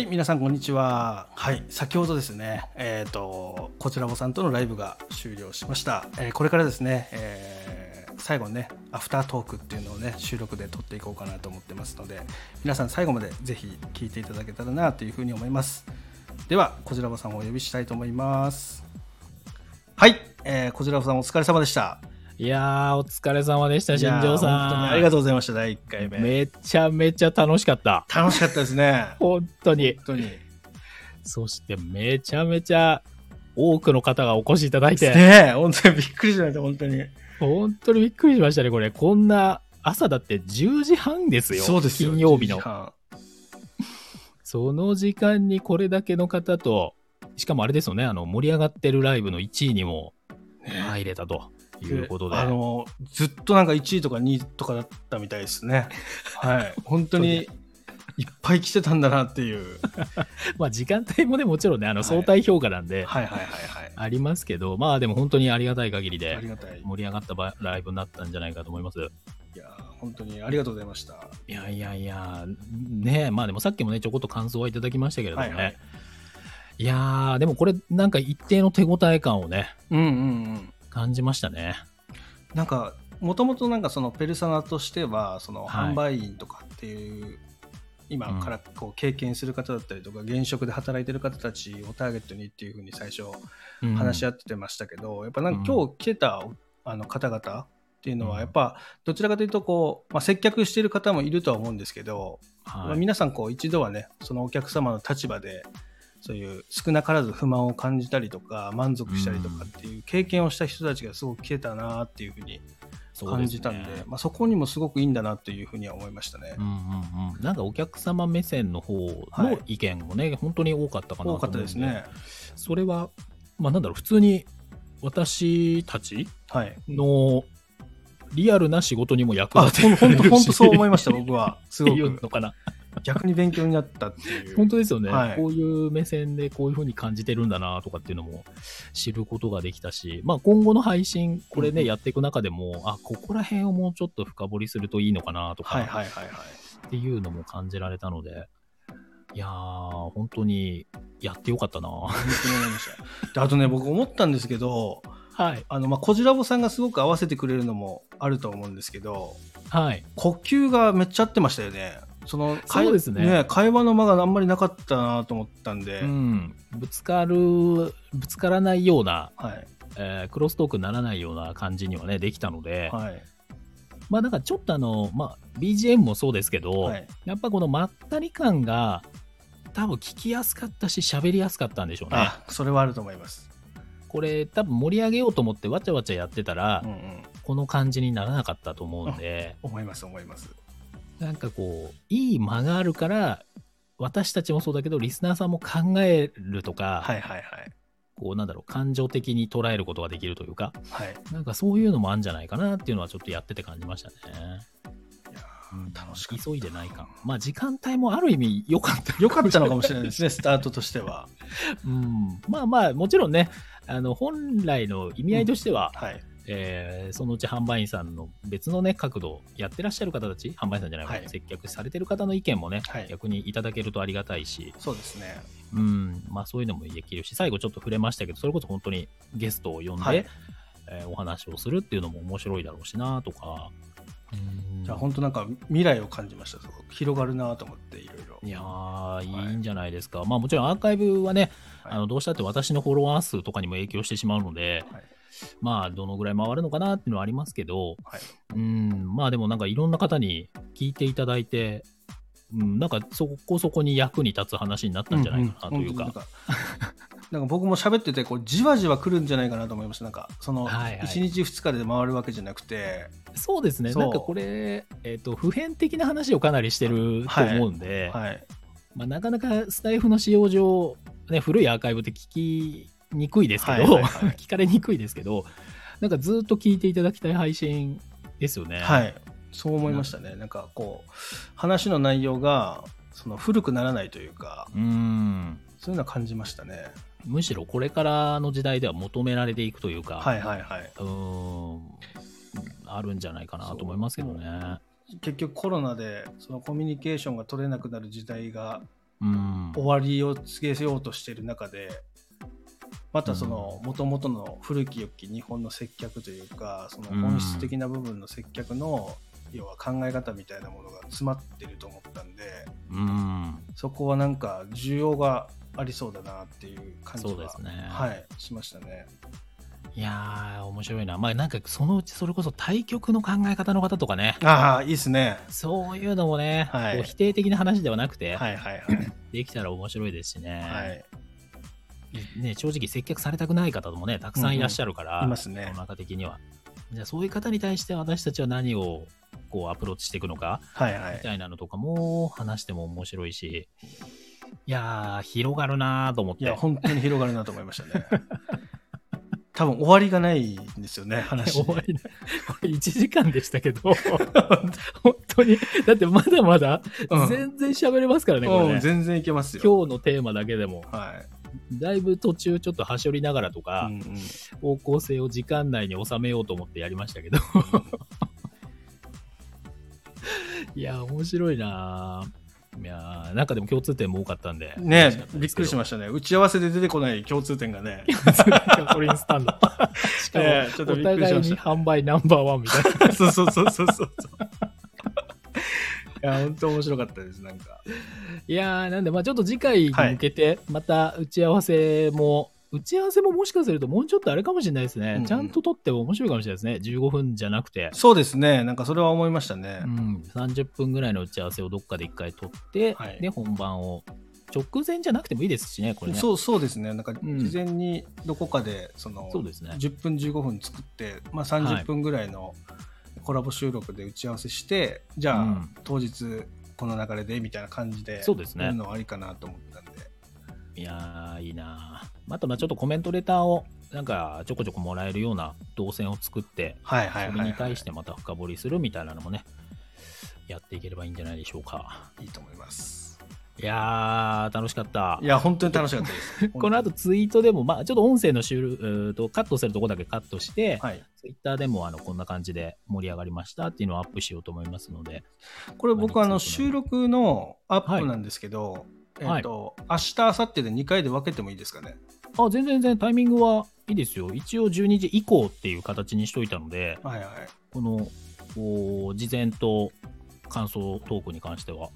はい、皆さんこんにちは。はい、先ほどですね、えっ、と、こちらぼさんとのライブが終了しました。えーこれからですね、えー最後にね、アフタートークっていうのをね、収録で撮っていこうかなと思ってますので、皆さん最後までぜひ聞いていただけたらなというふうに思います。では、こちらぼさんをお呼びしたいと思います。はい、えー、こちらぼさんお疲れ様でした。いやー、お疲れ様でした、新庄さん。本当にありがとうございました、第1回目。めちゃめちゃ楽しかった。楽しかったですね。本当に。本当に。そして、めちゃめちゃ多くの方がお越しいただいて、ねえ、本当にびっくりしました、本当に。本当にびっくりしましたね、これ。こんな、朝だって10時半ですよ。そうですよ。金曜日の10時。半その時間にこれだけの方と、しかもあれですよね、あの、盛り上がってるライブの1位にも入れたということで。あのずっとなんか1位とか2位とかだったみたいですね。はい。本当にいっぱい来てたんだなっていう。まあ時間帯もね、もちろんね、あの、はい相対評価なんで、はいはいはいありますけど、まあでも本当にありがたい限りでりがたい。盛り上がったばライブになったんじゃないかと思います。いや本当にありがとうございました。いやいやいや、ねえまあでもさっきもね、ちょこっと感想はいただきましたけれどもね。はいはいいやー、でもこれなんか一定の手応え感をね、うんうんうん。感じましたね。なんかもともとなんかそのペルソナとしてはそのはい。販売員とかっていう、今からこう経験する方だったりとか現職で働いてる方たちをターゲットにっていうふうに最初うん。話し合ってましたけど、やっぱなんか今日来てたあの方々っていうのうん。はやっぱどちらかというとこう、まあ、接客している方もいるとは思うんですけど、ま皆さんこう一度はねそのお客様の立場でそういう少なからず不満を感じたりとか満足したりとかっていう経験をした人たちがすごく来てたなっていうふうに感じたんでまあ、そこにもすごくいいんだなっていうふうには思いましたねう。んうんうん、なんかお客様目線の方の意見もね、本当に多かったかなと多かったですね。それは、まあなんだろう、普通に私たちはい。のリアルな仕事にも役あ、立てほんと、ほんとそう思いまました、僕は。すごく。のかな。逆に勉強になったっていう。本当ですよね、はいこういう目線でこういう風に感じてるんだなとかっていうのも知ることができたし、まあ、今後の配信、これね、うんやっていく中でも、あ、ここら辺をもうちょっと深掘りするといいのかなとか、はいはいはいはい。っていうのも感じられたので、いやー、本当にやってよかったな。本当に思いました。であとね、僕思ったんですけど、はい。あの、まあ、こじらぼさんがすごく合わせてくれるのもあると思うんですけど、はい。呼吸がめっちゃ合ってましたよね。その、会そうですね会話の間があんまりなかったなと思ったんで、うん。ぶつかる、ぶつからないような、はい。えークロストークにならないような感じにはね、できたので、はい。まあなんかちょっとあの、まあ BGM もそうですけど、はい。やっぱこのまったり感が多分聞きやすかったし喋りやすかったんでしょうね。あ、それはあると思います。これ多分盛り上げようと思ってわちゃわちゃやってたら、うんうん。この感じにならなかったと思うんで、思います思います。なんかこう、いい間があるから、私たちもそうだけど、リスナーさんも考えるとか、はいはいはい。こうなんだろう、感情的に捉えることができるというか、はい。なんかそういうのもあるんじゃないかなっていうのはちょっとやってて感じましたね。いやうんー楽しか。急いでない感。まあ時間帯もある意味良かった。よかったのかもしれないですね、スタートとしては。うん、まあまあ、もちろんね、あの本来の意味合いとしては、はい。えーそのうち販売員さんの別のね、角度、やってらっしゃる方たち、販売員さんじゃないわ、はい接客されてる方の意見もね、はい逆にいただけるとありがたいし、そうですね。うん、まあそういうのもできるし、最後ちょっと触れましたけど、それこそ本当にゲストを呼んで、はいえーお話をするっていうのも面白いだろうしなとか。うんじゃあ本当なんか未来を感じました。広がるなと思っていろいろ。いやー、いいんじゃないですか。まあもちろんアーカイブはね、はいあのどうしたって私のフォロワー数とかにも影響してしまうので、はいまあどのぐらい回るのかなっていうのはありますけど、はい。うん、まあでもなんかいろんな方に聞いていただいて、うん、なんかそこそこに役に立つ話になったんじゃないかなというか。なんか なんか僕も喋っててこうじわじわ来るんじゃないかなと思いました。なんかそのはいはい。1日2日で回るわけじゃなくて、そうですね。なんかこれ、えっ、と、普遍的な話をかなりしてると思うんで、はい。まあ、なかなかスタイフの使用上、ね、古いアーカイブって聞きにくいですけど、はいはいはい 聞かれにくいですけど、なんかずっと聞いていただきたい配信ですよね。はいそう思いましたねなんかこう話の内容がその古くならないというかうん。そういうのは感じましたねむしろこれからの時代では求められていくというか、はいはいはいうーん、あるんじゃないかなと思いますけどね。結局コロナでそのコミュニケーションが取れなくなる時代がうん。終わりを告げようとしている中でまたそのもともとの古き良き日本の接客というかその本質的な部分の接客の要は考え方みたいなものが詰まってると思ったんでうん。そこはなんか需要がありそうだなっていう感じはそうですねはい、しましたね。いやー、面白いな。まあなんかそのうちそれこそ対局の考え方の方とかね。ああいいですね。そういうのもね、はい否定的な話ではなくて、はいはいはい。できたら面白いですしね。はい、ね、正直接客されたくない方もね、たくさんいらっしゃるから、いますね世の中的には。じゃあそういう方に対して私たちは何をこうアプローチしていくのか、はいはい。みたいなのとかも話しても面白いし、いやー、広がるなーと思って。いや本当に広がるなと思いましたね。多分終わりがないんですよね話。終わりな。これ1時間でしたけど、本当に、だってまだまだうん全然喋れますからね、これね。うん全然いけますよ。今日のテーマだけでも、はい。だいぶ途中ちょっと端折りながらとか、うんうん方向性を時間内に収めようと思ってやりましたけど。いや、面白いなぁいやーなんかでも共通点も多かったんで。ねびっくりしまししたね。打ち合わせで出てこない共通点がね。リンスタンド。しかも、ねちょっとお互いに。販売ナンバーワンみたいな。そうそうそうそうそう。いや、本当面白かったです、なんか。いやーなんで、まあちょっと次回に向けて、また打ち合わせも、打ち合わせももしかするともうちょっとあれかもしれないですね。うんうんちゃんと撮っても面白いかもしれないですね。15分じゃなくて。そうですね。なんかそれは思いましたねう。ん、30分ぐらいの打ち合わせをどっかで一回撮って、はいで、本番を、直前じゃなくてもいいですしね、これね。そうそうですね。なんかうん事前にどこかで、その、そうですね10分15分作って、まあ30分ぐらいのコラボ収録で打ち合わせして、じゃあ、うん当日この流れでみたいな感じで、そうですねのはありかなと思ったんで。いやー、いいなーあと、まあちょっとコメントレターを、なんか、ちょこちょこもらえるような動線を作って、はいはいはい、それはい。に対してまた深掘りするみたいなのもね、やっていければいいんじゃないでしょうか。いいと思います。いやー、楽しかったい。や、本当に楽しかったです。この後ツイートでも、まあちょっと音声の収録、えーとカットするとこだけカットして、はい。ツイッターでもあのこんな感じで盛り上がりましたっていうのをアップしようと思いますので、これ僕あの収録のアッはいプなんですけど、はいえっ、と、明日、明後日で2回で分けてもいいですかね？あ、全然全然タイミングはいいですよ。一応12時以降っていう形にしといたので、はいはい。この、こう事前と感想トークに関しては、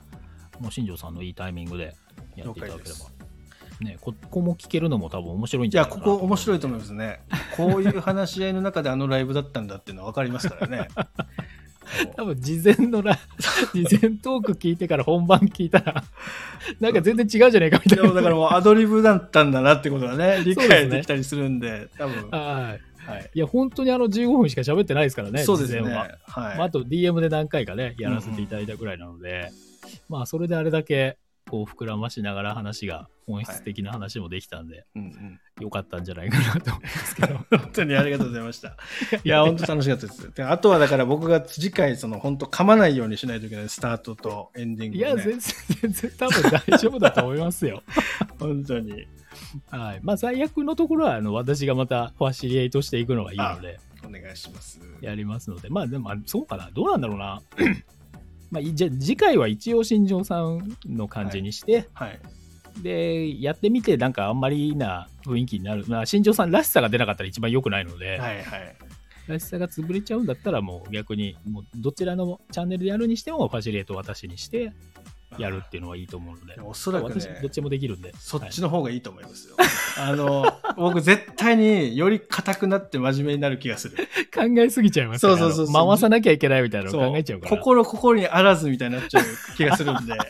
もう新庄さんのいいタイミングでやっていただければ。ね、こここも聞けるのも多分面白いんいや、じゃないかなここ面白いと思いますね。こういう話し合いの中であのライブだったんだっていうのは分かりますからね。多分事前のラ、事前トーク聞いてから本番聞いたら、なんか全然違うじゃねえかみたいな。だからもうアドリブだったんだなってことがね、理解できたりするんで、多分。はい。はい。いや、本当にあの15分しか喋ってないですからね、そうですね。は。はい。まあ、あと DM で何回かね、やらせていただいたぐらいなので、まあ、それであれだけ、こう、膨らましながら話が、本質的な話もできたんで、うんうん、よかったんじゃないかなと思いますけど。本当にありがとうございました。いや、本当楽しかったです。であとはだから僕が次回、その本当噛まないようにしないといけない、スタートとエンディング、ね。いや、全然、全然多分大丈夫だと思いますよ。本当に。はい。まあ、最悪のところは、あの、私がまたファシリエイトしていくのがいいので、お願いします。やりますので、まあ、でも、あそうかな。どうなんだろうな。まあ、いじゃあ次回は一応新庄さんの感じにして、はい。で、やってみて、なんかあんまりな雰囲気になる。まあ、新庄さんらしさが出なかったら一番良くないので、はいはい。らしさが潰れちゃうんだったら、もう逆に、もうどちらのチャンネルでやるにしても、ファシリエイト私にしてやるっていうのはいいと思うので、おそらく私、ねどっ、ちもできるんで。そっちの、の方がいいと思いますよ。あの、僕絶対により硬くなって真面目になる気がする。考えすぎちゃいますからそうそうそう回さなきゃいけないみたいなのを考えちゃうから。心心にあらずみたいになっちゃう気がするんで。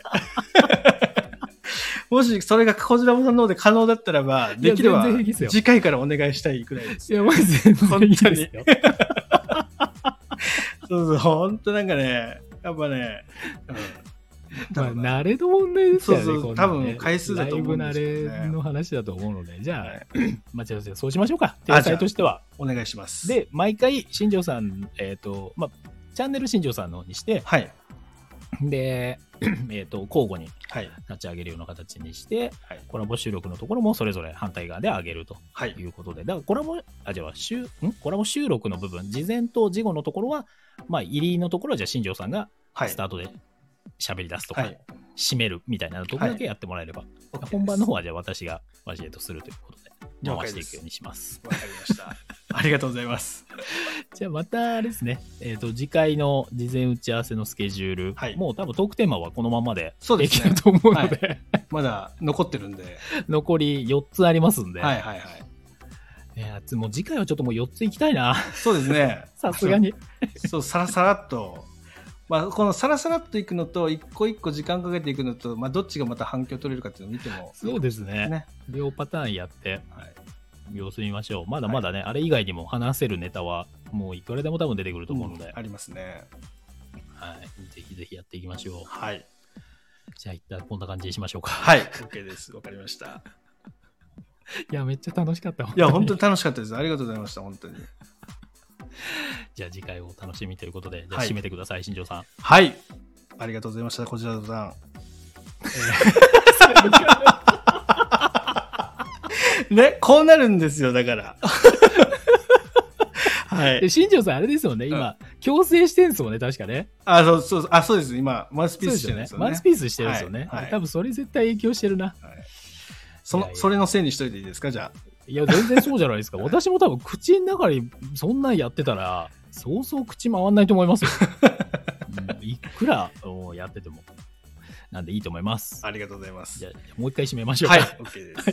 もしそれがこちらさんの方で可能だったらば、できれば次回からお願いしたいくらいです。いや、まず全然いいですよ。そうそう、本当なんかね、やっぱね、まあ、慣れの問題ですよね。そうそうね多分回数だと思うんですよねライブ慣れの話だと思うので、じゃあ、はいまあ、じゃあそうしましょうか。天才としては。お願いします。、で、毎回、新庄さん、えっ、と、まあ、チャンネル新庄さんのにして、はい。で、えっと、交互にはい。立ち上げるような形にして、はい。コラボ収録のところもそれぞれ反対側で上げるとはい。いうことで、だからコラボ、あ、じゃあ、収ん？コラボ収録の部分、事前と事後のところは、まあ、入りのところは、じゃあ、新庄さんがはいス。タートで喋り出すとか、はい。締めるみたいなところだけやってもらえれば、OK 本番の方はじゃあ私がマジエとするということで、回していくようにします。わかりました。ありがとうございます。じゃあまたあれですね、えっ、と、次回の事前打ち合わせのスケジュール、はいもう多分トークテーマはこのままでそうですねいけると思うので、まだ残ってるんで。残り4つありますんで、はいはいはい。いやつもう次回はちょっともう4ついきたいな、そうですね。さすがに。そう、さらさらっと。まあ、このさらさらっといくのと、一個一個時間かけていくのと、まあ、どっちがまた反響取れるかっていうのを見ても。そうですねね。両パターンやってはい。様子見ましょう。まだまだね、あれ以外にも話せるネタはもういくらでも多分出てくると思うので、ありますね。はい、ぜひぜひやっていきましょう。はい。じゃあ一旦こんな感じにしましょうか。はい。OK です。わかりました。いや、めっちゃ楽しかった。いや、本当に楽しかったです。ありがとうございました。本当に。じゃあ次回をお楽しみということで、じゃあはい締めてください、新庄さん。はい。ありがとうございました。こちらさん。ね、こうなるんですよ、だから。はいで。新庄さん、あれですよね、今、強制してんすもんね、確かね。あ、そうそう、あ、そうです。今、マウスピースしてるんですよね。マウスピースしてるんですよね。はいはい多分それ絶対影響してるな。はいその、それのせいにしといていいですか、じゃあ。いや、全然そうじゃないですか。私も多分口の中にそんなんやってたら、そうそう口回んないと思いますよ。うんいくらやってても。なんでいいと思います。ありがとうございますじ。ゃあ、もう一回締めましょうか。はい、OK です。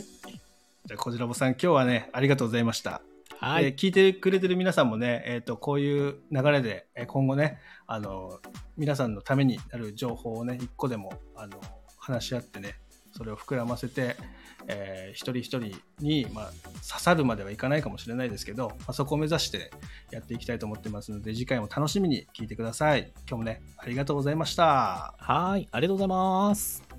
じゃあ、こじらぼさん、今日はね、ありがとうございました。はい。えー聞いてくれてる皆さんもね、えー、とこういう流れで、えー今後ねあの皆さんのためになる情報をね一個でもあの話し合ってねそれを膨らませて、えー一人一人に、まあ、刺さるまではいかないかもしれないですけど、まあ、そこを目指してやっていきたいと思ってますので次回も楽しみに聞いてください今日もねありがとうございましたはい。ありがとうございます。